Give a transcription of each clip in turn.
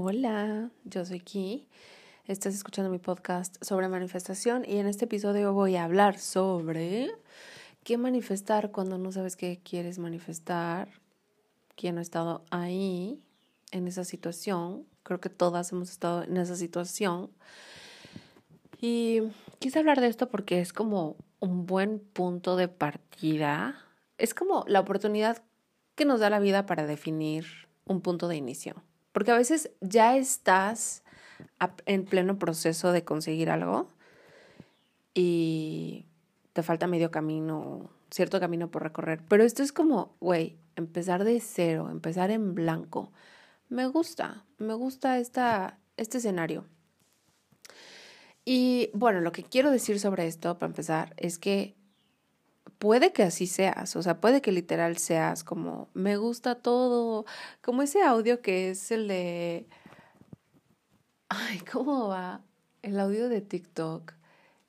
Hola, yo soy Ki. Estás escuchando mi podcast sobre manifestación y en este episodio voy a hablar sobre qué manifestar cuando no sabes qué quieres manifestar, quién ha estado ahí en esa situación. Creo que todas hemos estado en esa situación. Y quise hablar de esto porque es como un buen punto de partida. Es como la oportunidad que nos da la vida para definir un punto de inicio. Porque a veces ya estás en pleno proceso de conseguir algo y te falta medio camino, cierto camino por recorrer. Pero esto es como, güey, empezar de cero, empezar en blanco. Me gusta, me gusta esta, este escenario. Y bueno, lo que quiero decir sobre esto, para empezar, es que puede que así seas, o sea, puede que literal seas como, me gusta todo, como ese audio que es el de, ay, ¿cómo va? El audio de TikTok,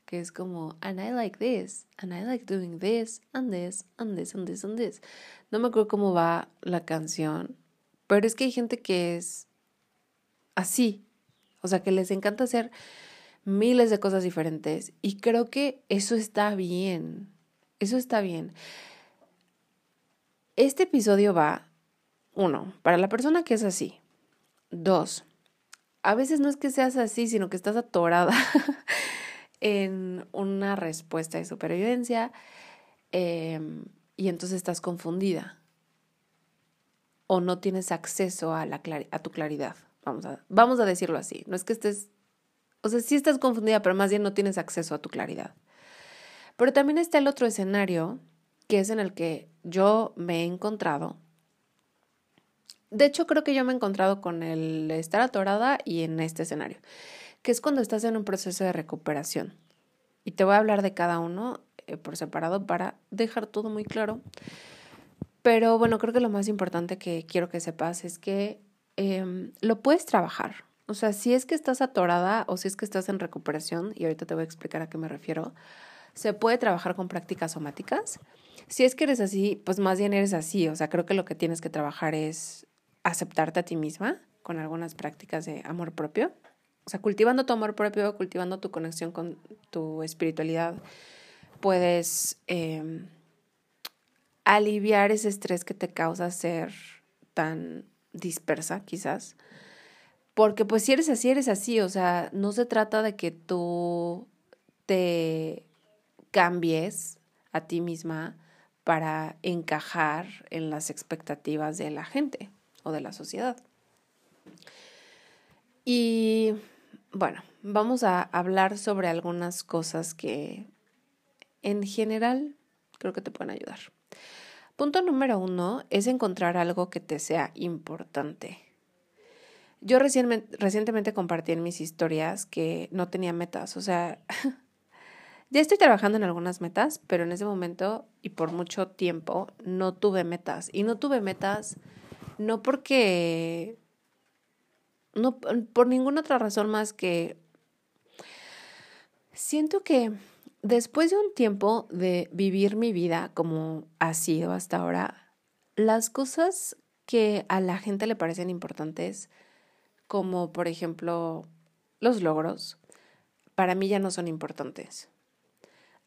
que es como, and I like this, and I like doing this, and this, and this, and this, and this. No me acuerdo cómo va la canción, pero es que hay gente que es así, o sea, que les encanta hacer miles de cosas diferentes y creo que eso está bien. Eso está bien. Este episodio va, uno, para la persona que es así. Dos, a veces no es que seas así, sino que estás atorada en una respuesta de supervivencia em, y entonces estás confundida o no tienes acceso a, la a tu claridad. Vamos a, vamos a decirlo así. No es que estés, o sea, sí estás confundida, pero más bien no tienes acceso a tu claridad. Pero también está el otro escenario, que es en el que yo me he encontrado. De hecho, creo que yo me he encontrado con el estar atorada y en este escenario, que es cuando estás en un proceso de recuperación. Y te voy a hablar de cada uno eh, por separado para dejar todo muy claro. Pero bueno, creo que lo más importante que quiero que sepas es que em, lo puedes trabajar. O sea, si es que estás atorada o si es que estás en recuperación, y ahorita te voy a explicar a qué me refiero, se puede trabajar con prácticas somáticas. Si es que eres así, pues más bien eres así. O sea, creo que lo que tienes que trabajar es aceptarte a ti misma con algunas prácticas de amor propio. O sea, cultivando tu amor propio, cultivando tu conexión con tu espiritualidad, puedes em, aliviar ese estrés que te causa ser tan dispersa, quizás. Porque pues si eres así, eres así. O sea, no se trata de que tú te cambies a ti misma para encajar en las expectativas de la gente o de la sociedad. Y bueno, vamos a hablar sobre algunas cosas que en general creo que te pueden ayudar. Punto número uno es encontrar algo que te sea importante. Yo recientemente compartí en mis historias que no tenía metas, o sea, Ya estoy trabajando en algunas metas, pero en ese momento y por mucho tiempo no tuve metas. Y no tuve metas no porque... No por ninguna otra razón más que... Siento que después de un tiempo de vivir mi vida como ha sido hasta ahora, las cosas que a la gente le parecen importantes, como por ejemplo los logros, para mí ya no son importantes.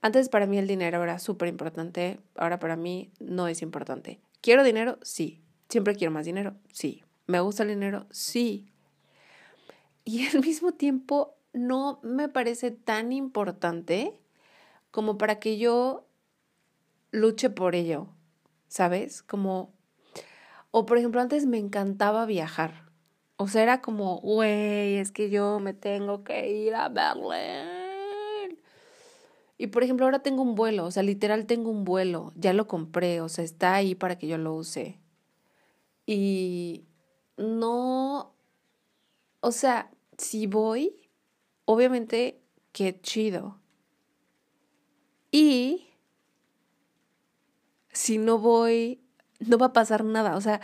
Antes para mí el dinero era súper importante, ahora para mí no es importante. ¿Quiero dinero? Sí. ¿Siempre quiero más dinero? Sí. ¿Me gusta el dinero? Sí. Y al mismo tiempo no me parece tan importante como para que yo luche por ello, ¿sabes? Como, o por ejemplo, antes me encantaba viajar. O sea, era como, güey, es que yo me tengo que ir a Berlín y por ejemplo, ahora tengo un vuelo, o sea, literal tengo un vuelo, ya lo compré, o sea, está ahí para que yo lo use. Y no, o sea, si voy, obviamente, qué chido. Y si no voy, no va a pasar nada, o sea,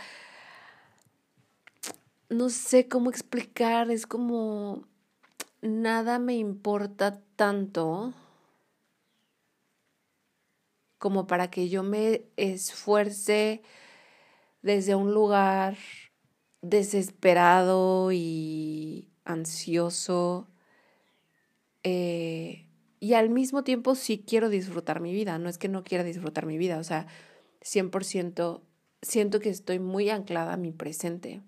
no sé cómo explicar, es como nada me importa tanto como para que yo me esfuerce desde un lugar desesperado y ansioso. Eh, y al mismo tiempo sí quiero disfrutar mi vida, no es que no quiera disfrutar mi vida, o sea, 100% siento que estoy muy anclada a mi presente.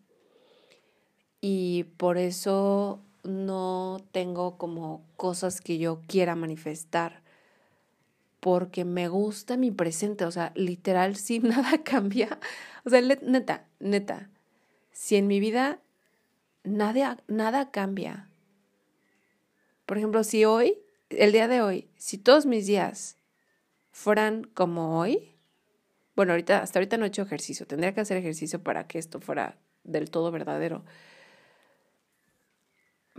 Y por eso no tengo como cosas que yo quiera manifestar, porque me gusta mi presente, o sea, literal, si nada cambia, o sea, neta, neta, si en mi vida nada, nada cambia. Por ejemplo, si hoy, el día de hoy, si todos mis días fueran como hoy, bueno, ahorita, hasta ahorita no he hecho ejercicio, tendría que hacer ejercicio para que esto fuera del todo verdadero.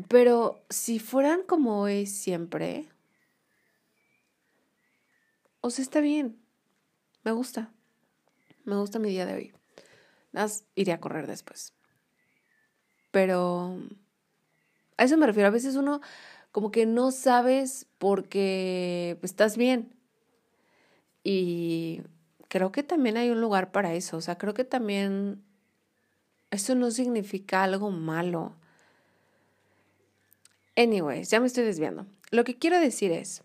Pero si fueran como hoy siempre, o sea, está bien, me gusta, me gusta mi día de hoy. Nada iré a correr después. Pero a eso me refiero. A veces uno como que no sabes porque estás bien. Y creo que también hay un lugar para eso. O sea, creo que también eso no significa algo malo. Anyways, ya me estoy desviando. Lo que quiero decir es,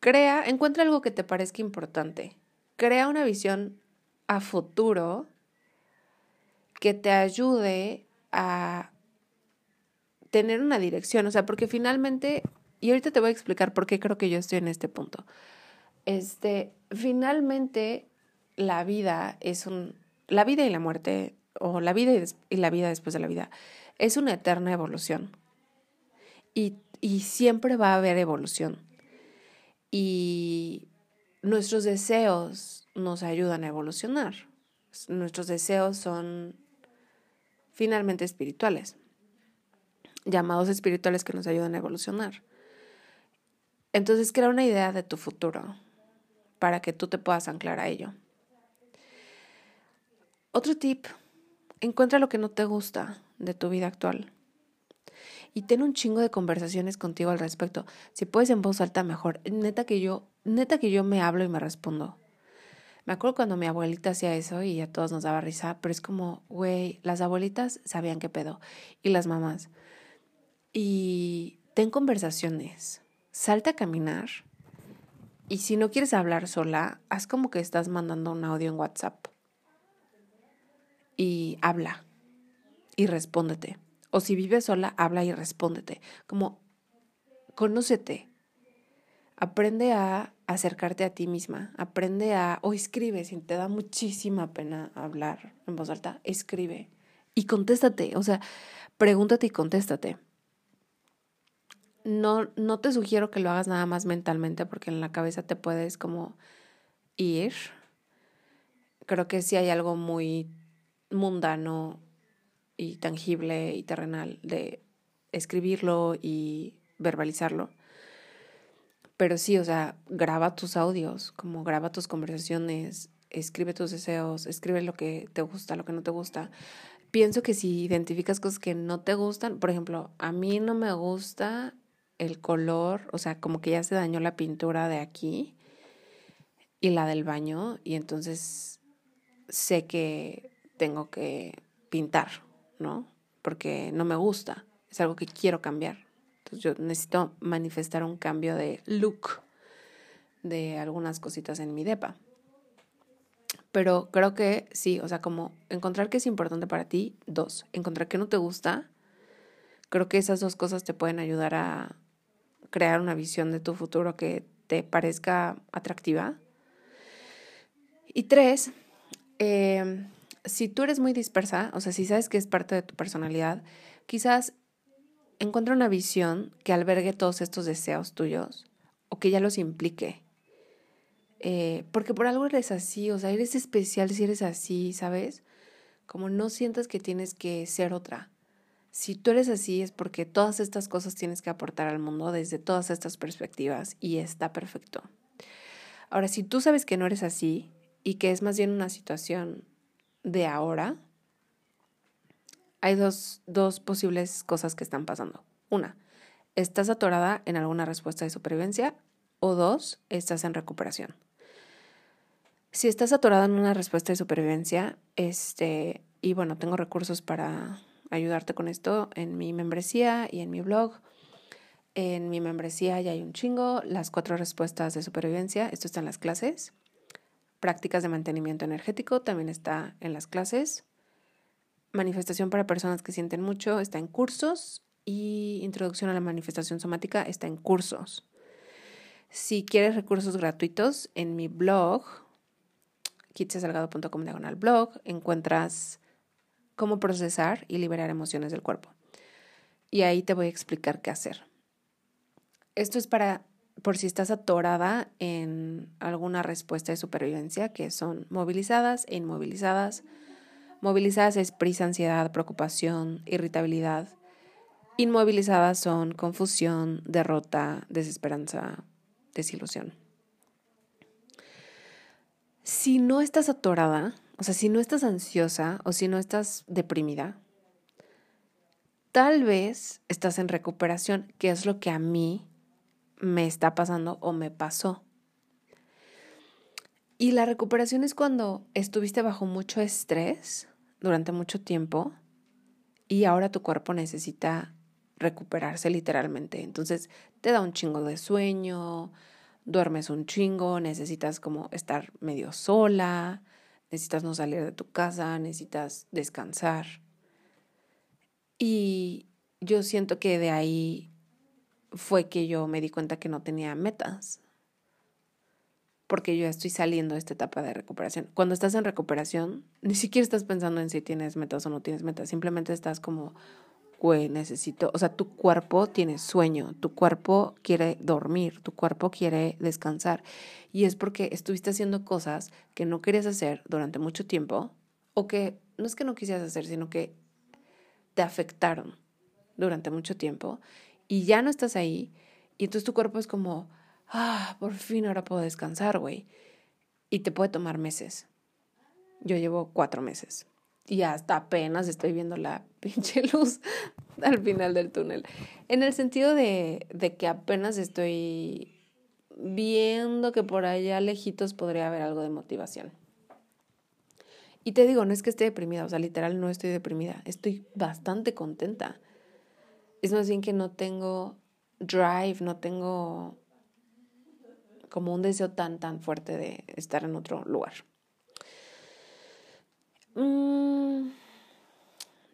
crea, encuentra algo que te parezca importante. Crea una visión a futuro que te ayude a tener una dirección, o sea, porque finalmente, y ahorita te voy a explicar por qué creo que yo estoy en este punto. Este, finalmente la vida es un la vida y la muerte o la vida y, la vida después de la vida es una eterna evolución. Y, y siempre va a haber evolución. Y nuestros deseos nos ayudan a evolucionar. Nuestros deseos son finalmente espirituales, llamados espirituales que nos ayudan a evolucionar. Entonces crea una idea de tu futuro para que tú te puedas anclar a ello. Otro tip, encuentra lo que no te gusta de tu vida actual y ten un chingo de conversaciones contigo al respecto. Si puedes en voz alta mejor. Neta que yo, neta que yo me hablo y me respondo. Me acuerdo cuando mi abuelita hacía eso y a todos nos daba risa, pero es como, güey, las abuelitas sabían qué pedo y las mamás. Y ten conversaciones, salta a caminar y si no quieres hablar sola, haz como que estás mandando un audio en WhatsApp y habla y respóndete. O si vives sola, habla y respóndete. Como, conócete, aprende a acercarte a ti misma, aprende a, o escribe, si te da muchísima pena hablar en voz alta, escribe y contéstate, o sea, pregúntate y contéstate. No, no te sugiero que lo hagas nada más mentalmente porque en la cabeza te puedes como ir. Creo que sí hay algo muy mundano y tangible y terrenal de escribirlo y verbalizarlo pero sí, o sea, graba tus audios, como graba tus conversaciones, escribe tus deseos, escribe lo que te gusta, lo que no te gusta. Pienso que si identificas cosas que no te gustan, por ejemplo, a mí no me gusta el color, o sea, como que ya se dañó la pintura de aquí y la del baño, y entonces sé que tengo que pintar, ¿no? Porque no me gusta, es algo que quiero cambiar yo necesito manifestar un cambio de look de algunas cositas en mi depa. Pero creo que sí, o sea, como encontrar qué es importante para ti, dos, encontrar qué no te gusta, creo que esas dos cosas te pueden ayudar a crear una visión de tu futuro que te parezca atractiva. Y tres, eh, si tú eres muy dispersa, o sea, si sabes que es parte de tu personalidad, quizás encuentra una visión que albergue todos estos deseos tuyos o que ya los implique. Eh, porque por algo eres así, o sea, eres especial si eres así, ¿sabes? Como no sientas que tienes que ser otra. Si tú eres así es porque todas estas cosas tienes que aportar al mundo desde todas estas perspectivas y está perfecto. Ahora, si tú sabes que no eres así y que es más bien una situación de ahora, hay dos, dos posibles cosas que están pasando. Una, estás atorada en alguna respuesta de supervivencia o dos, estás en recuperación. Si estás atorada en una respuesta de supervivencia, este, y bueno, tengo recursos para ayudarte con esto en mi membresía y en mi blog. En mi membresía ya hay un chingo, las cuatro respuestas de supervivencia, esto está en las clases. Prácticas de mantenimiento energético también está en las clases. Manifestación para personas que sienten mucho está en cursos y introducción a la manifestación somática está en cursos. Si quieres recursos gratuitos, en mi blog, kitsesalgado.com diagonal blog, encuentras cómo procesar y liberar emociones del cuerpo. Y ahí te voy a explicar qué hacer. Esto es para, por si estás atorada en alguna respuesta de supervivencia, que son movilizadas e inmovilizadas. Movilizadas es prisa, ansiedad, preocupación, irritabilidad. Inmovilizadas son confusión, derrota, desesperanza, desilusión. Si no estás atorada, o sea, si no estás ansiosa o si no estás deprimida, tal vez estás en recuperación, que es lo que a mí me está pasando o me pasó. Y la recuperación es cuando estuviste bajo mucho estrés durante mucho tiempo y ahora tu cuerpo necesita recuperarse literalmente. Entonces te da un chingo de sueño, duermes un chingo, necesitas como estar medio sola, necesitas no salir de tu casa, necesitas descansar. Y yo siento que de ahí fue que yo me di cuenta que no tenía metas. Porque yo ya estoy saliendo de esta etapa de recuperación. Cuando estás en recuperación, ni siquiera estás pensando en si tienes metas o no tienes metas. Simplemente estás como, güey, necesito, o sea, tu cuerpo tiene sueño, tu cuerpo quiere dormir, tu cuerpo quiere descansar. Y es porque estuviste haciendo cosas que no querías hacer durante mucho tiempo o que no es que no quisieras hacer, sino que te afectaron durante mucho tiempo y ya no estás ahí. Y entonces tu cuerpo es como, ah, por fin ahora puedo descansar, güey. Y te puede tomar meses. Yo llevo cuatro meses. Y hasta apenas estoy viendo la pinche luz al final del túnel. En el sentido de, de que apenas estoy viendo que por allá lejitos podría haber algo de motivación. Y te digo, no es que esté deprimida, o sea, literal no estoy deprimida, estoy bastante contenta es más bien que no tengo drive, no tengo como un deseo tan, tan fuerte de estar en otro lugar. Mm,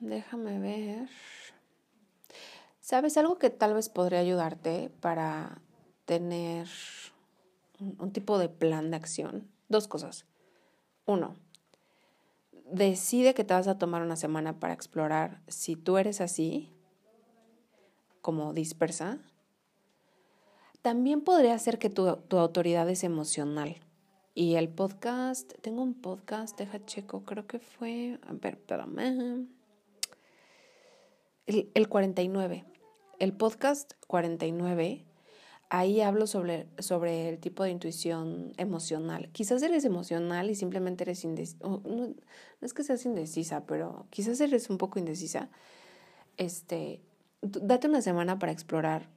déjame ver. ¿Sabes algo que tal vez podría ayudarte para tener un tipo de plan de acción? Dos cosas. Uno, decide que te vas a tomar una semana para explorar si tú eres así como dispersa, también podría ser que tu, autoridad es emocional. Y el podcast, tengo un podcast, deja checo, creo que fue, a ver, espérame. El, el 49. El podcast 49, ahí hablo sobre, sobre el tipo de intuición emocional. Quizás eres emocional y simplemente eres indecisa. No, no, es que seas indecisa, pero quizás eres un poco indecisa. Este, date una semana para explorar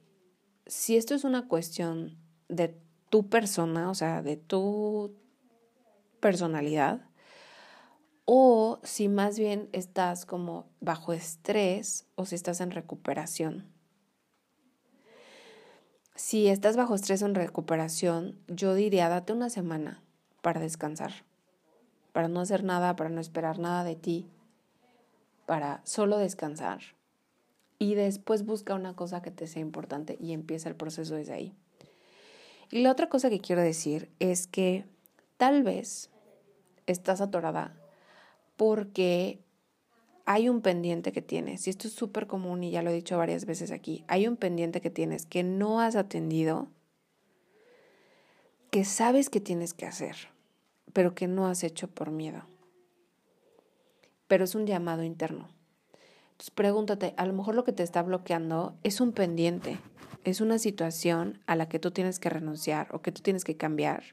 si esto es una cuestión de tu persona, o sea, de tu personalidad, o si más bien estás como bajo estrés o si estás en recuperación. Si estás bajo estrés o en recuperación, yo diría, date una semana para descansar, para no hacer nada, para no esperar nada de ti, para solo descansar y después busca una cosa que te sea importante y empieza el proceso desde ahí. Y la otra cosa que quiero decir es que tal vez estás atorada porque hay un pendiente que tienes, y esto es súper común y ya lo he dicho varias veces aquí, hay un pendiente que tienes que no has atendido, que sabes que tienes que hacer, pero que no has hecho por miedo. Pero es un llamado interno. Pregúntate, a lo mejor lo que te está bloqueando es un pendiente, es una situación a la que tú tienes que renunciar o que tú tienes que cambiar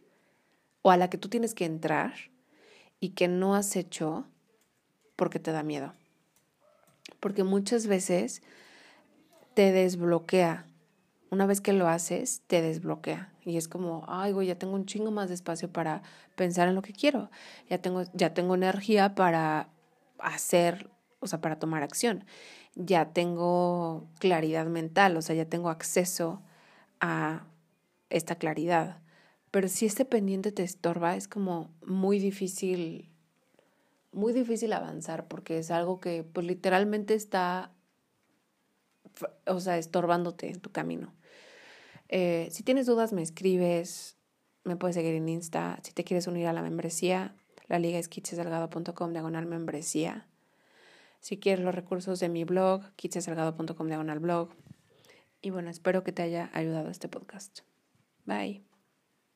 o a la que tú tienes que entrar y que no has hecho porque te da miedo. Porque muchas veces te desbloquea. Una vez que lo haces, te desbloquea. Y es como, ay, güey, ya tengo un chingo más de espacio para pensar en lo que quiero. Ya tengo, ya tengo energía para hacer, o sea, para tomar acción. Ya tengo claridad mental, o sea, ya tengo acceso a esta claridad. Pero si este pendiente te estorba, es como muy difícil, muy difícil avanzar porque es algo que pues literalmente está, o sea, estorbándote en tu camino. Eh, si tienes dudas, me escribes, me puedes seguir en Insta. Si te quieres unir a la membresía, la liga es kitsesalgado.com diagonal membresía. Si quieres los recursos de mi blog, kitsesalgado.com diagonal blog. Y bueno, espero que te haya ayudado este podcast. Bye.